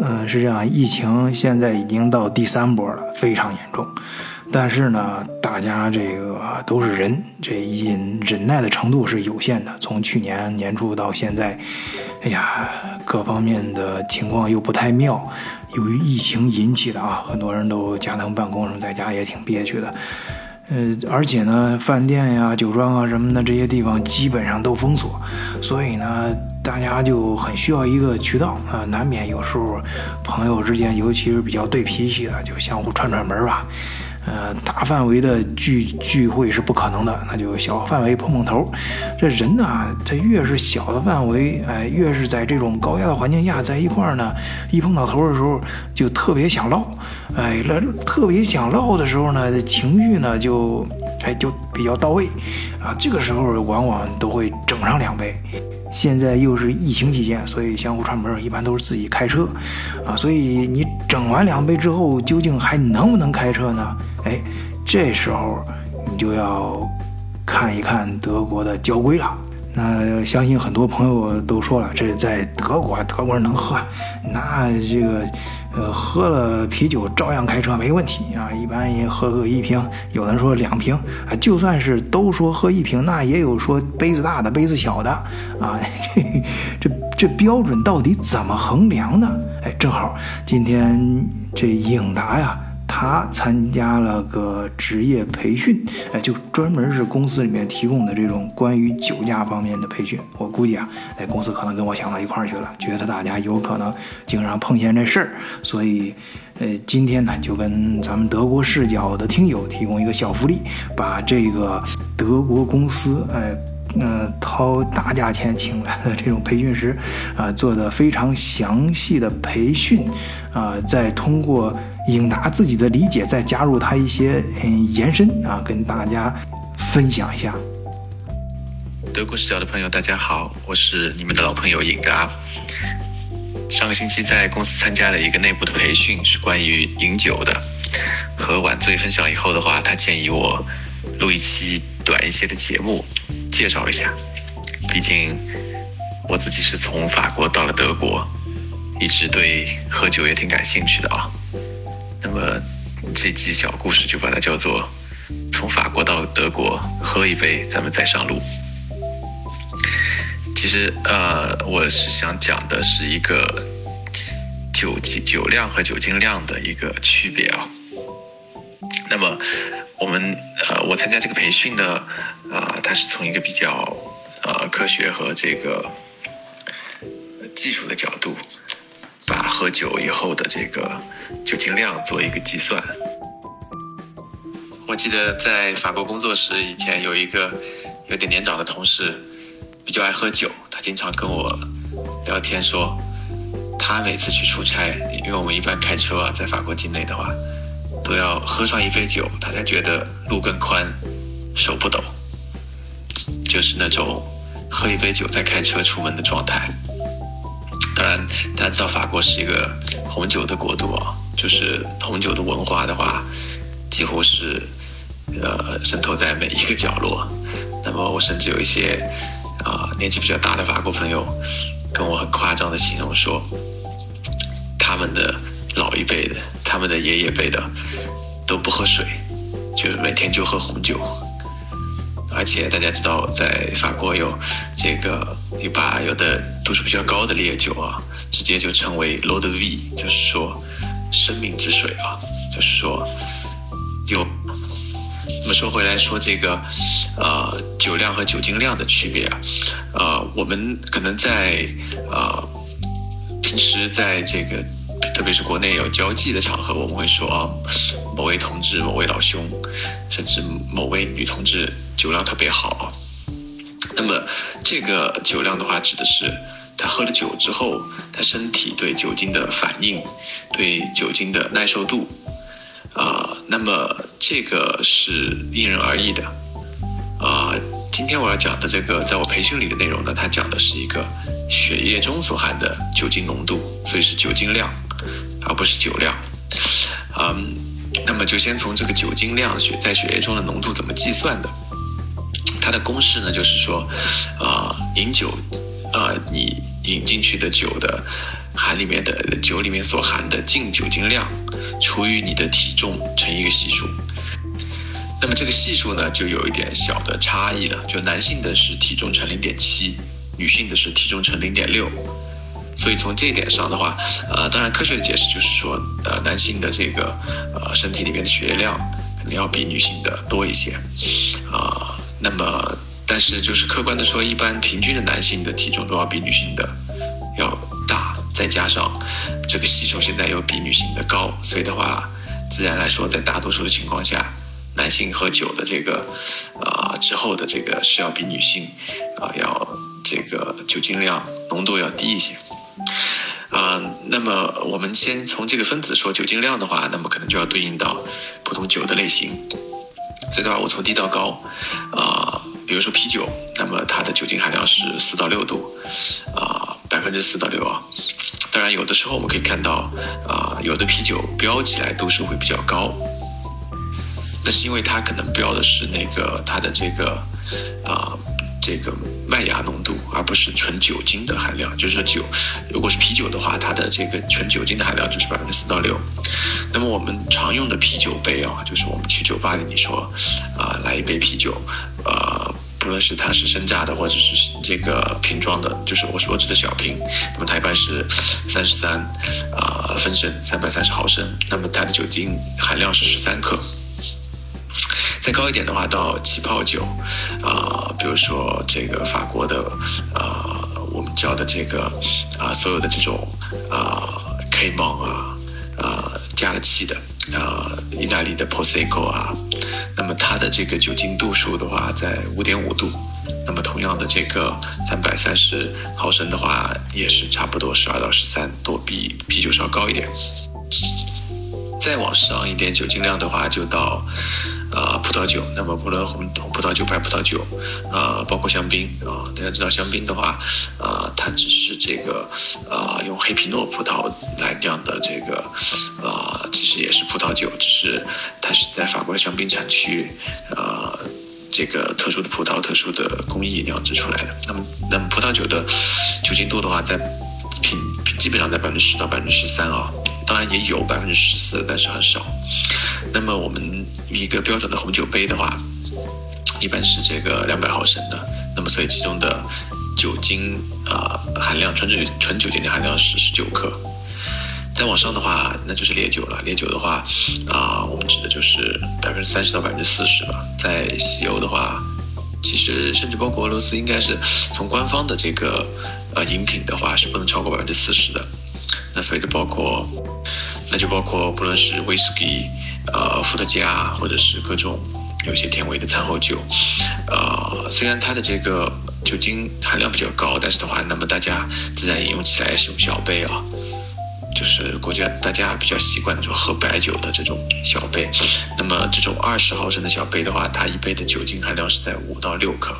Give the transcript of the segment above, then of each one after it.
嗯，是这样，疫情现在已经到第三波了，非常严重。但是呢，大家这个都是人，这忍忍耐的程度是有限的。从去年年初到现在，哎呀，各方面的情况又不太妙。由于疫情引起的啊，很多人都家庭办公，什么在家也挺憋屈的。呃，而且呢，饭店呀、酒庄啊什么的这些地方基本上都封锁，所以呢，大家就很需要一个渠道啊。难免有时候朋友之间，尤其是比较对脾气的，就相互串串门吧。呃，大范围的聚聚会是不可能的，那就小范围碰碰头。这人呢，他越是小的范围，哎，越是在这种高压的环境下在一块儿呢，一碰到头的时候就特别想唠，哎，那特别想唠的时候呢，情绪呢就哎就比较到位，啊，这个时候往往都会整上两杯。现在又是疫情期间，所以相互串门一般都是自己开车，啊，所以你整完两杯之后，究竟还能不能开车呢？哎，这时候你就要看一看德国的交规了。那相信很多朋友都说了，这在德国，德国人能喝，那这个，呃，喝了啤酒照样开车没问题啊。一般人喝个一瓶，有的人说两瓶啊。就算是都说喝一瓶，那也有说杯子大的，杯子小的啊。这这标准到底怎么衡量呢？哎，正好今天这影达呀。他参加了个职业培训，哎，就专门是公司里面提供的这种关于酒驾方面的培训。我估计啊，在公司可能跟我想到一块儿去了，觉得大家有可能经常碰见这事儿，所以，呃，今天呢就跟咱们德国视角的听友提供一个小福利，把这个德国公司，哎。呃，掏大价钱请来的这种培训师，啊，做的非常详细的培训，啊，再通过应达自己的理解，再加入他一些嗯延伸啊，跟大家分享一下。德国视角的朋友，大家好，我是你们的老朋友尹达。上个星期在公司参加了一个内部的培训，是关于饮酒的。和晚醉分享以后的话，他建议我录一期短一些的节目。介绍一下，毕竟我自己是从法国到了德国，一直对喝酒也挺感兴趣的啊。那么这集小故事就把它叫做“从法国到德国喝一杯，咱们再上路”。其实呃，我是想讲的是一个酒精酒量和酒精量的一个区别啊。那么我们呃，我参加这个培训呢。啊，它是从一个比较呃科学和这个技术的角度，喝酒以后的这个酒精量做一个计算。我记得在法国工作时，以前有一个有点年长的同事，比较爱喝酒，他经常跟我聊天说，他每次去出差，因为我们一般开车啊，在法国境内的话，都要喝上一杯酒，他才觉得路更宽，手不抖。就是那种喝一杯酒再开车出门的状态。当然，大家知道法国是一个红酒的国度啊，就是红酒的文化的话，几乎是呃渗透在每一个角落。那么，我甚至有一些啊年纪比较大的法国朋友，跟我很夸张的形容说，他们的老一辈的，他们的爷爷辈的都不喝水，就每天就喝红酒。而且大家知道，在法国有这个，你把有的度数比较高的烈酒啊，直接就称为 l o d V，就是说生命之水啊，就是说有。那么说回来说这个，呃，酒量和酒精量的区别啊，呃，我们可能在呃平时在这个。特别是国内有交际的场合，我们会说啊，某位同志、某位老兄，甚至某位女同志酒量特别好。那么这个酒量的话，指的是他喝了酒之后，他身体对酒精的反应，对酒精的耐受度。啊，那么这个是因人而异的。今天我要讲的这个，在我培训里的内容呢，它讲的是一个血液中所含的酒精浓度，所以是酒精量。而不是酒量，嗯，那么就先从这个酒精量血在血液中的浓度怎么计算的？它的公式呢，就是说，啊，饮酒，啊，你饮进去的酒的含里面的酒里面所含的净酒精量除以你的体重乘一个系数。那么这个系数呢，就有一点小的差异了，就男性的是体重乘零点七，女性的是体重乘零点六。所以从这一点上的话，呃，当然科学的解释就是说，呃，男性的这个呃身体里面的血液量肯定要比女性的多一些，啊，那么但是就是客观的说，一般平均的男性的体重都要比女性的要大，再加上这个系数现在又比女性的高，所以的话，自然来说，在大多数的情况下，男性喝酒的这个啊之后的这个是要比女性啊要这个酒精量浓度要低一些。啊，那么我们先从这个分子说酒精量的话，那么可能就要对应到不同酒的类型。所以的话，我从低到高，啊，比如说啤酒，那么它的酒精含量是四到六度，啊，百分之四到六啊。当然，有的时候我们可以看到，啊，有的啤酒标起来度数会比较高，那是因为它可能标的是那个它的这个，啊。这个麦芽浓度，而不是纯酒精的含量。就是说酒，如果是啤酒的话，它的这个纯酒精的含量就是百分之四到六。那么我们常用的啤酒杯啊，就是我们去酒吧里你说，啊，来一杯啤酒，呃，不论是它是生榨的或者是这个瓶装的，就是我所指的小瓶，那么它一般是三十三啊分升，三百三十毫升，那么它的酒精含量是十三克。再高一点的话，到起泡酒，啊，比如说这个法国的，啊，我们叫的这个，啊，所有的这种，啊，K m o n 啊，啊，加了气的，啊，意大利的 Prosecco 啊，那么它的这个酒精度数的话，在五点五度，那么同样的这个三百三十毫升的话，也是差不多十二到十三多，比啤酒稍高一点。再往上一点酒精量的话，就到。啊，葡萄酒，那么不论红红葡萄酒、白葡萄酒，啊，包括香槟啊，大家知道香槟的话，啊，它只是这个啊，用黑皮诺葡萄来酿的这个，啊，其实也是葡萄酒，只是它是在法国的香槟产区，啊，这个特殊的葡萄、特殊的工艺酿制出来的。那么，那么葡萄酒的酒精度的话，在平基本上在百分之十到百分之十三啊。当然也有百分之十四，但是很少。那么我们一个标准的红酒杯的话，一般是这个两百毫升的。那么所以其中的酒精啊含量，纯酒纯酒精的含量是十九克。再往上的话，那就是烈酒了。烈酒的话，啊，我们指的就是百分之三十到百分之四十吧。在西欧的话，其实甚至包括俄罗斯，应该是从官方的这个呃饮品的话，是不能超过百分之四十的。那所以就包括，那就包括不论是威士忌，呃，伏特加，或者是各种有些甜味的餐后酒，呃，虽然它的这个酒精含量比较高，但是的话，那么大家自然饮用起来是用小杯啊，就是国家大家比较习惯的就喝白酒的这种小杯。那么这种二十毫升的小杯的话，它一杯的酒精含量是在五到六克。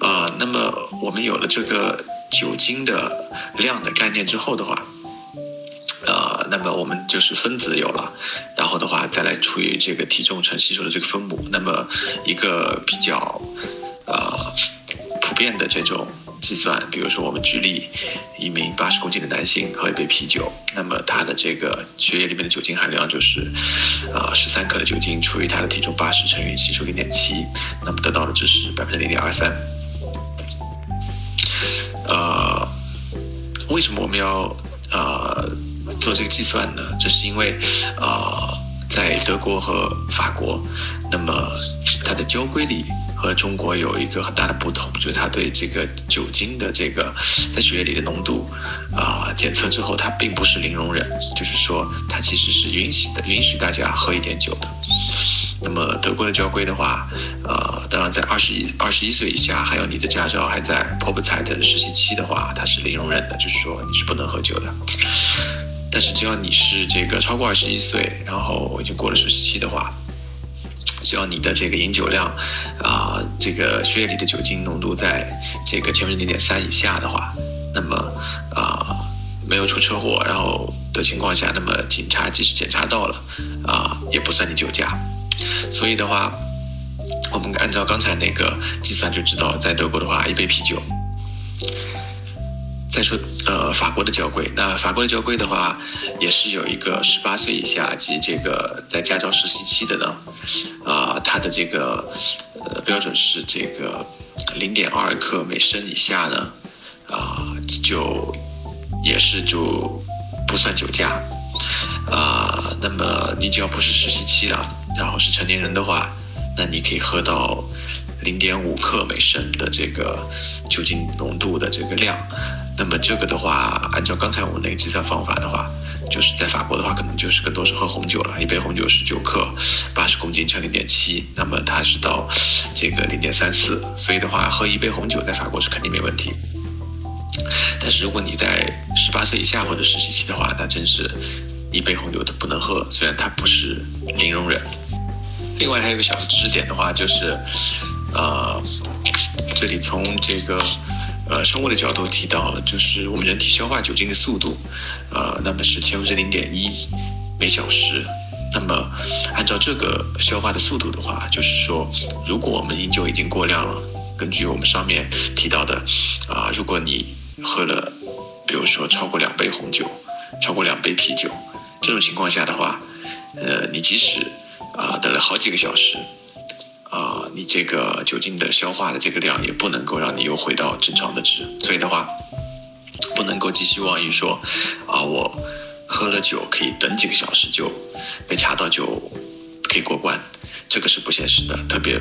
啊，那么我们有了这个酒精的量的概念之后的话。那么我们就是分子有了，然后的话再来除以这个体重乘系数的这个分母，那么一个比较呃普遍的这种计算，比如说我们举例，一名八十公斤的男性喝一杯啤酒，那么他的这个血液里面的酒精含量就是啊十三克的酒精除以他的体重八十乘以吸收零点七，那么得到的只是百分之零点二三。呃，为什么我们要呃？做这个计算呢，这是因为，啊，在德国和法国，那么它的交规里和中国有一个很大的不同，就是它对这个酒精的这个在血液里的浓度，啊，检测之后它并不是零容忍，就是说它其实是允许的，允许大家喝一点酒的。那么德国的交规的话，呃，当然在二十一二十一岁以下，还有你的驾照还在 p o b t e 的实习期的话，它是零容忍的，就是说你是不能喝酒的。但是只要你是这个超过二十一岁，然后已经过了实习期的话，只要你的这个饮酒量，啊，这个血液里的酒精浓度在这个千分之零点三以下的话，那么啊，没有出车祸，然后的情况下，那么警察即使检查到了，啊，也不算你酒驾。所以的话，我们按照刚才那个计算就知道，在德国的话，一杯啤酒。再说呃法国的交规，那法国的交规的话，也是有一个十八岁以下及这个在驾照实习期的呢，啊，它的这个呃标准是这个零点二克每升以下呢，啊就也是就不算酒驾，啊，那么你只要不是实习期了，然后是成年人的话，那你可以喝到。零点五克每升的这个酒精浓度的这个量，那么这个的话，按照刚才我们那个计算方法的话，就是在法国的话，可能就是更多是喝红酒了。一杯红酒十九克，八十公斤乘零点七，那么它是到这个零点三四，所以的话，喝一杯红酒在法国是肯定没问题。但是如果你在十八岁以下或者实习期的话，那真是一杯红酒都不能喝，虽然它不是零容忍。另外还有个小知识点的话，就是。呃，这里从这个呃生物的角度提到，就是我们人体消化酒精的速度，呃，那么是千分之零点一每小时。那么按照这个消化的速度的话，就是说，如果我们饮酒已经过量了，根据我们上面提到的，啊，如果你喝了，比如说超过两杯红酒，超过两杯啤酒，这种情况下的话，呃，你即使啊等了好几个小时。啊，你这个酒精的消化的这个量也不能够让你又回到正常的值，所以的话，不能够寄希望于说，啊，我喝了酒可以等几个小时就被查到就可以过关，这个是不现实的。特别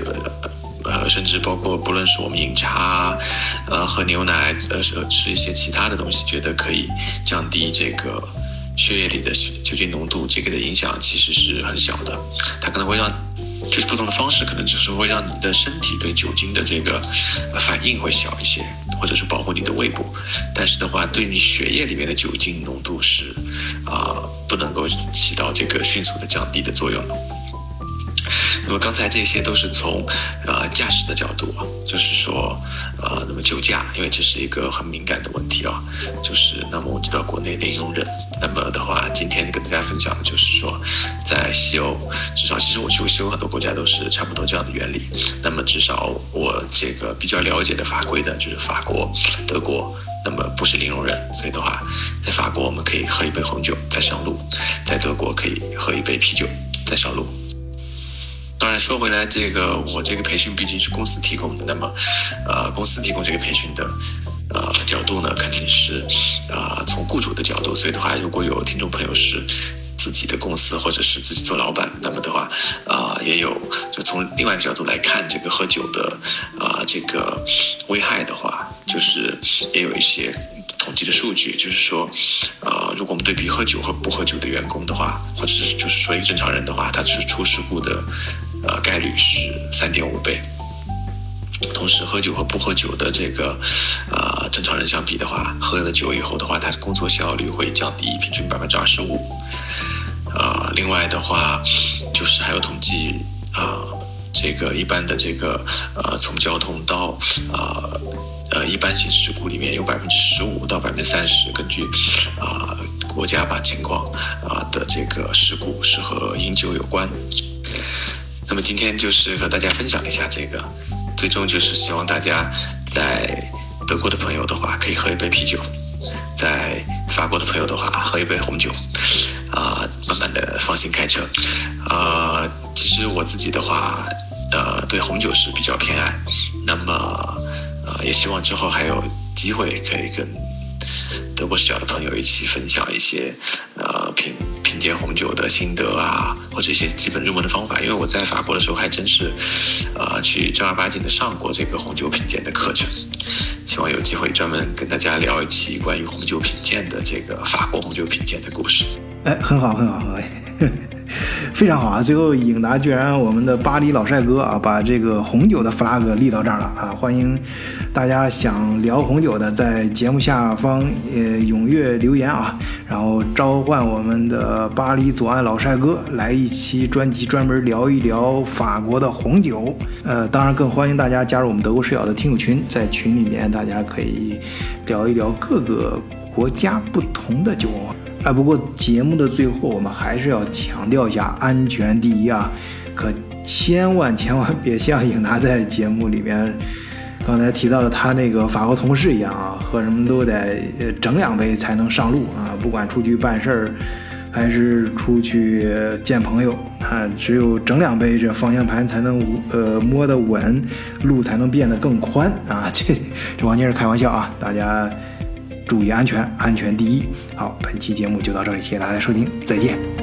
呃，甚至包括不论是我们饮茶，呃，喝牛奶，呃，吃一些其他的东西，觉得可以降低这个血液里的酒精浓度，这个的影响其实是很小的，它可能会让。就是不同的方式，可能只是会让你的身体对酒精的这个反应会小一些，或者是保护你的胃部。但是的话，对你血液里面的酒精浓度是啊，不能够起到这个迅速的降低的作用。那么刚才这些都是从，呃驾驶的角度啊，就是说，呃，那么酒驾，因为这是一个很敏感的问题啊，就是那么我知道国内零容忍，那么的话，今天跟大家分享就是说，在西欧，至少其实我去过西欧很多国家都是差不多这样的原理，那么至少我这个比较了解的法规的就是法国、德国，那么不是零容忍，所以的话，在法国我们可以喝一杯红酒再上路，在德国可以喝一杯啤酒再上路。当然说回来，这个我这个培训毕竟是公司提供的，那么，呃，公司提供这个培训的，呃，角度呢，肯定是，啊，从雇主的角度。所以的话，如果有听众朋友是自己的公司或者是自己做老板，那么的话，啊，也有就从另外角度来看这个喝酒的，啊，这个危害的话，就是也有一些。统计的数据就是说，呃，如果我们对比喝酒和不喝酒的员工的话，或者是就是说一个正常人的话，他是出事故的，呃，概率是三点五倍。同时，喝酒和不喝酒的这个，呃，正常人相比的话，喝了酒以后的话，他的工作效率会降低平均百分之二十五。呃，另外的话，就是还有统计，啊，这个一般的这个，呃，从交通到，呃。呃，一般性事故里面有百分之十五到百分之三十，根据啊国家吧情况啊的这个事故是和饮酒有关。那么今天就是和大家分享一下这个，最终就是希望大家在德国的朋友的话可以喝一杯啤酒，在法国的朋友的话喝一杯红酒，啊，慢慢的放心开车。啊，其实我自己的话，呃，对红酒是比较偏爱。那么。呃，也希望之后还有机会可以跟德国视角的朋友一起分享一些呃品品鉴红酒的心得啊，或者一些基本入门的方法。因为我在法国的时候还真是呃去正儿八经的上过这个红酒品鉴的课程。希望有机会专门跟大家聊一期关于红酒品鉴的这个法国红酒品鉴的故事。哎，很好，很好，很好。非常好啊！最后，颖达居然我们的巴黎老帅哥啊，把这个红酒的 flag 立到这儿了啊！欢迎大家想聊红酒的，在节目下方呃踊跃留言啊，然后召唤我们的巴黎左岸老帅哥来一期专辑，专门聊一聊法国的红酒。呃，当然更欢迎大家加入我们德国视角的听友群，在群里面大家可以聊一聊各个国家不同的酒文化。哎，不过节目的最后，我们还是要强调一下安全第一啊！可千万千万别像颖达在节目里面刚才提到的他那个法国同事一样啊。喝什么都得整两杯才能上路啊！不管出去办事儿，还是出去见朋友啊，只有整两杯，这方向盘才能呃摸得稳，路才能变得更宽啊！这这完全是开玩笑啊！大家注意安全，安全第一。好，本期节目就到这里，谢谢大家收听，再见。